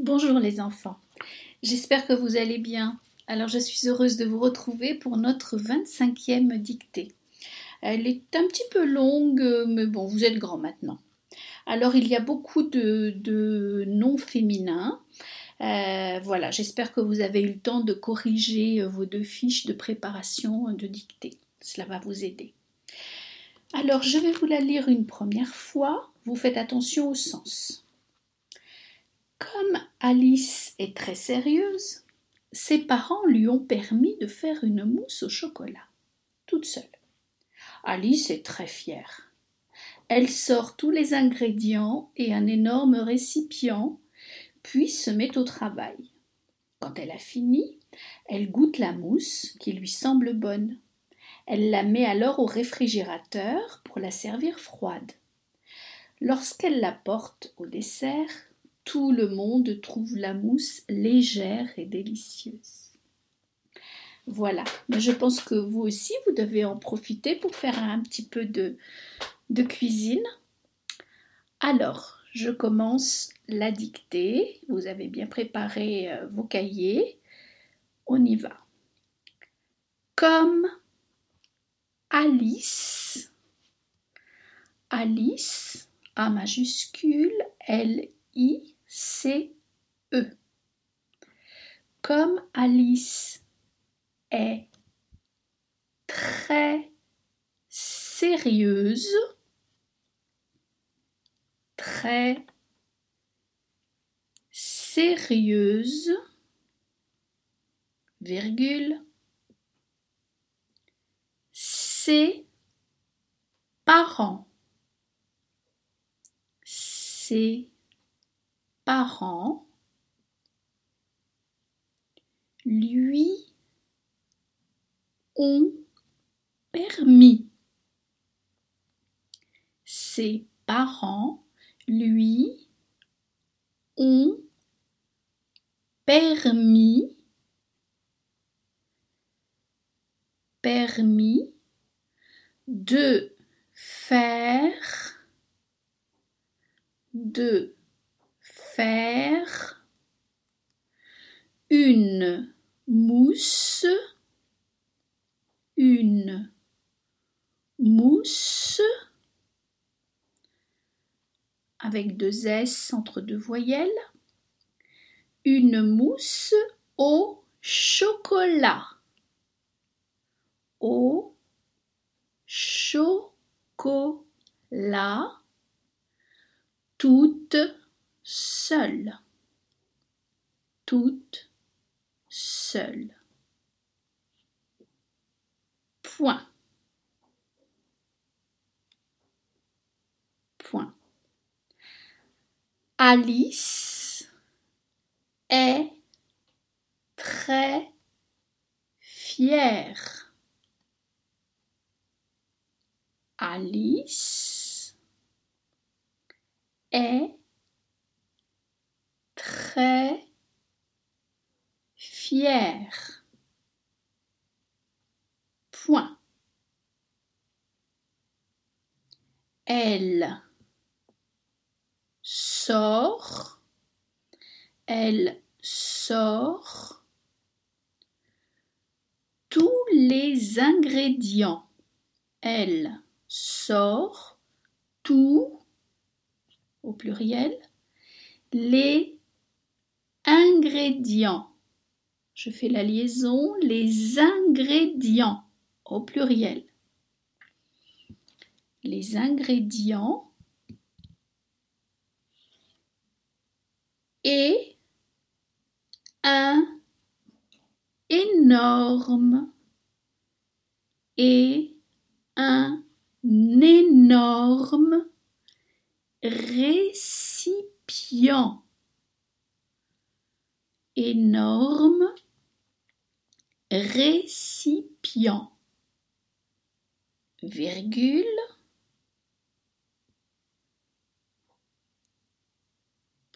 Bonjour les enfants, j'espère que vous allez bien. Alors je suis heureuse de vous retrouver pour notre 25e dictée. Elle est un petit peu longue, mais bon, vous êtes grand maintenant. Alors il y a beaucoup de, noms féminins. Euh, voilà, j'espère que vous avez eu le temps de corriger vos deux fiches de préparation de dictée. Cela va vous aider. Alors je vais vous la lire une première fois. Vous faites attention au sens. Comme Alice est très sérieuse, ses parents lui ont permis de faire une mousse au chocolat, toute seule. Alice est très fière. Elle sort tous les ingrédients et un énorme récipient, puis se met au travail. Quand elle a fini, elle goûte la mousse qui lui semble bonne. Elle la met alors au réfrigérateur pour la servir froide. Lorsqu'elle la porte au dessert, tout le monde trouve la mousse légère et délicieuse. Voilà, mais je pense que vous aussi, vous devez en profiter pour faire un petit peu de, de cuisine. Alors, je commence la dictée. Vous avez bien préparé euh, vos cahiers. On y va. Comme Alice, Alice, A majuscule, L-I, C E. Comme Alice est très sérieuse, très sérieuse, virgule, ses parents, ses parents lui ont permis. Ses parents lui ont permis permis de faire de une mousse, une mousse avec deux S entre deux voyelles, une mousse au chocolat, au chocolat, toute seule, toute seule. Point. Point. Alice est très fière. Alice est très fier. Point. Elle sort, elle sort tous les ingrédients. Elle sort tout au pluriel les ingrédients. Je fais la liaison, les ingrédients au pluriel. Les ingrédients et un énorme et un énorme récipient énorme récipient,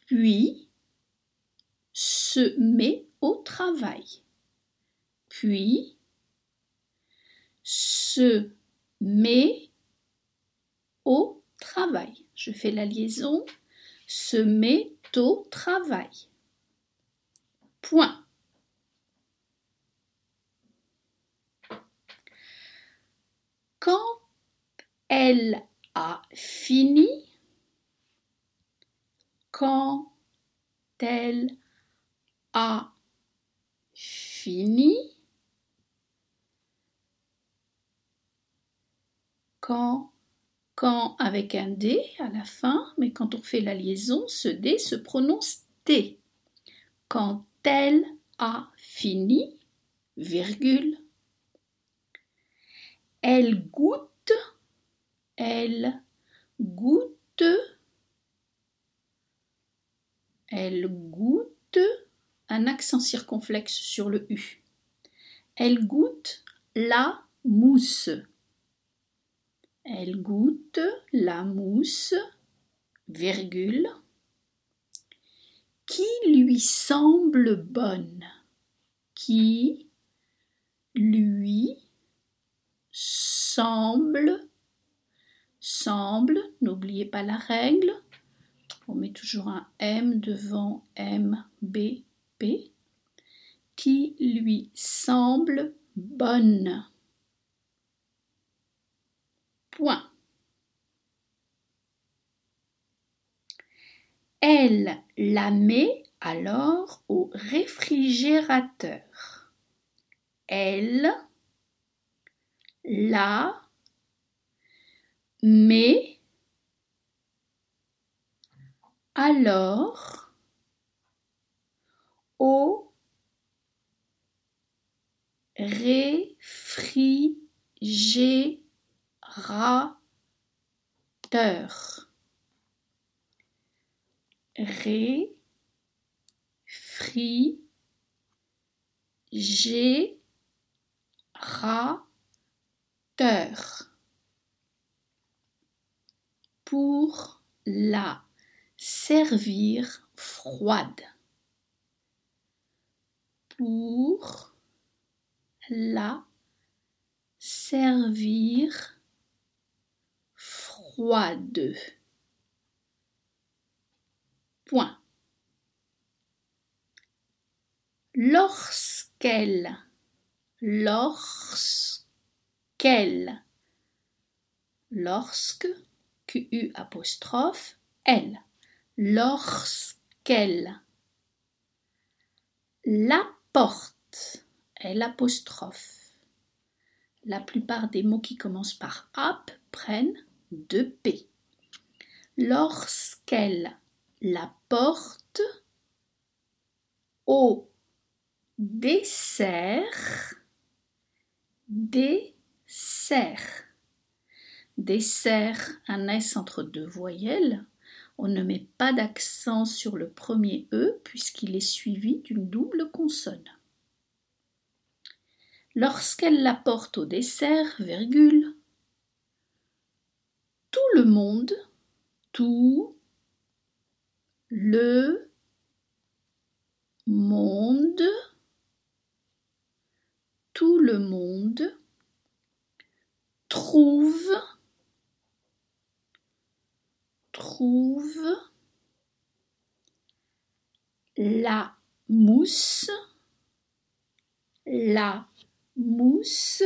puis se met au travail, puis se met au travail. Je fais la liaison, se met au travail. Point. Quand elle a fini, quand elle a fini, quand, quand avec un D à la fin, mais quand on fait la liaison, ce D se prononce T. Quand elle a fini, virgule, elle goûte, elle goûte, elle goûte, un accent circonflexe sur le U. Elle goûte la mousse. Elle goûte la mousse, virgule, qui lui semble bonne, qui lui semble, n'oubliez pas la règle, on met toujours un M devant M, B, P, qui lui semble bonne. Point. Elle la met alors au réfrigérateur. Elle la met alors au réfrigérateur. Réfrigérateur. Pour la servir froide. Pour la servir froide. Point. Lorsqu'elle, lorsqu'elle, lorsque, Elle, lorsqu'elle, la porte, elle apostrophe. La plupart des mots qui commencent par ap prennent deux P. Lorsqu'elle la porte au dessert, dessert. Dessert, un S entre deux voyelles. On ne met pas d'accent sur le premier E puisqu'il est suivi d'une double consonne. Lorsqu'elle la porte au dessert, virgule, tout le monde, tout le monde, tout le monde trouve, la mousse, la mousse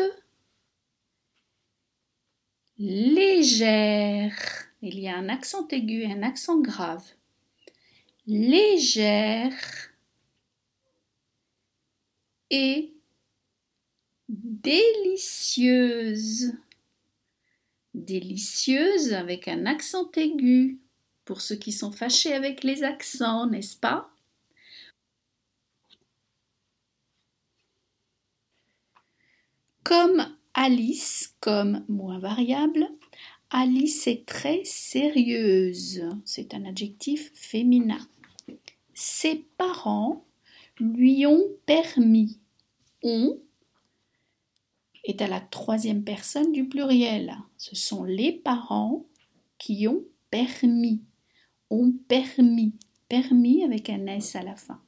légère. Il y a un accent aigu et un accent grave légère et délicieuse. Délicieuse avec un accent aigu, pour ceux qui sont fâchés avec les accents, n'est-ce pas? Comme Alice, comme moins variable, Alice est très sérieuse. C'est un adjectif féminin ses parents lui ont permis. On est à la troisième personne du pluriel. Ce sont les parents qui ont permis. Ont permis. Permis avec un S à la fin.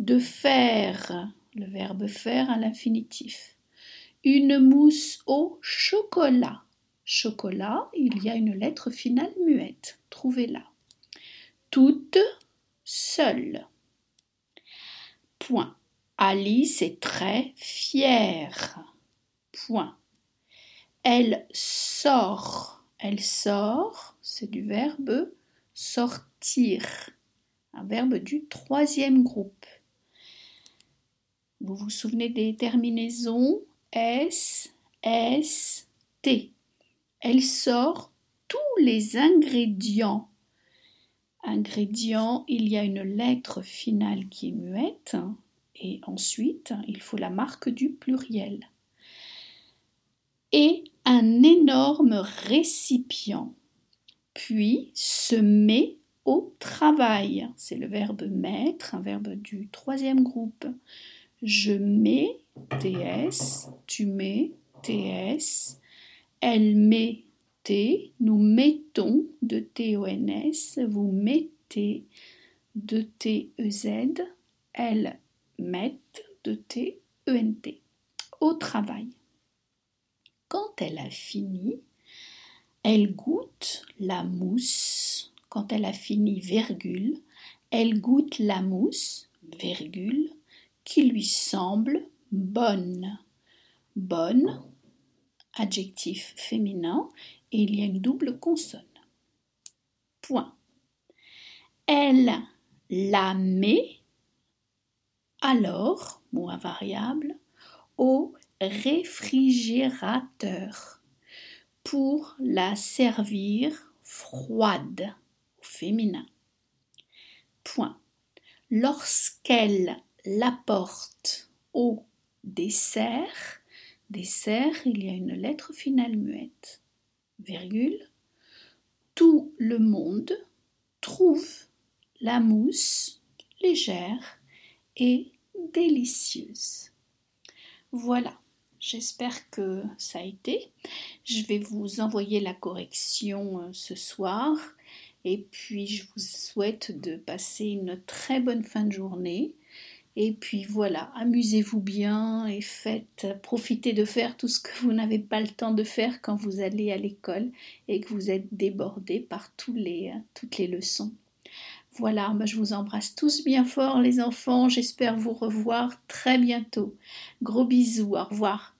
De faire, le verbe faire à l'infinitif. Une mousse au chocolat. Chocolat, il y a une lettre finale muette. Trouvez-la. Toutes seul. Point. Alice est très fière. Elle sort. Elle sort, c'est du verbe sortir, un verbe du troisième groupe. Vous vous souvenez des terminaisons? S, S, T. Elle sort tous les ingrédients. Ingrédients, il y a une lettre finale qui est muette et ensuite il faut la marque du pluriel. Et un énorme récipient, puis se met au travail. C'est le verbe mettre, un verbe du troisième groupe. Je mets, TS, tu mets, TS, elle met, T, nous mettons, de T-O-N-S, vous mettez, de T-E-Z, elle mettent, de T-E-N-T, au travail. Quand elle a fini, elle goûte la mousse. Quand elle a fini, virgule, elle goûte la mousse, qui lui semble bonne. Bonne, adjectif féminin, et il y a une double consonne. Point. Elle la met alors, mot invariable, au réfrigérateur pour la servir froide au féminin. Point. Lorsqu'elle l'apporte au dessert, dessert, il y a une lettre finale muette, virgule, tout le monde trouve la mousse légère et délicieuse. Voilà. J'espère que ça a été. Je vais vous envoyer la correction euh, ce soir. Et puis, je vous souhaite de passer une très bonne fin de journée. Et puis voilà, amusez-vous bien et faites, profitez de faire tout ce que vous n'avez pas le temps de faire quand vous allez à l'école et que vous êtes débordé par tous les, euh, toutes les leçons. Voilà, bah, je vous embrasse tous bien fort les enfants, j'espère vous revoir très bientôt. Gros bisous, au revoir.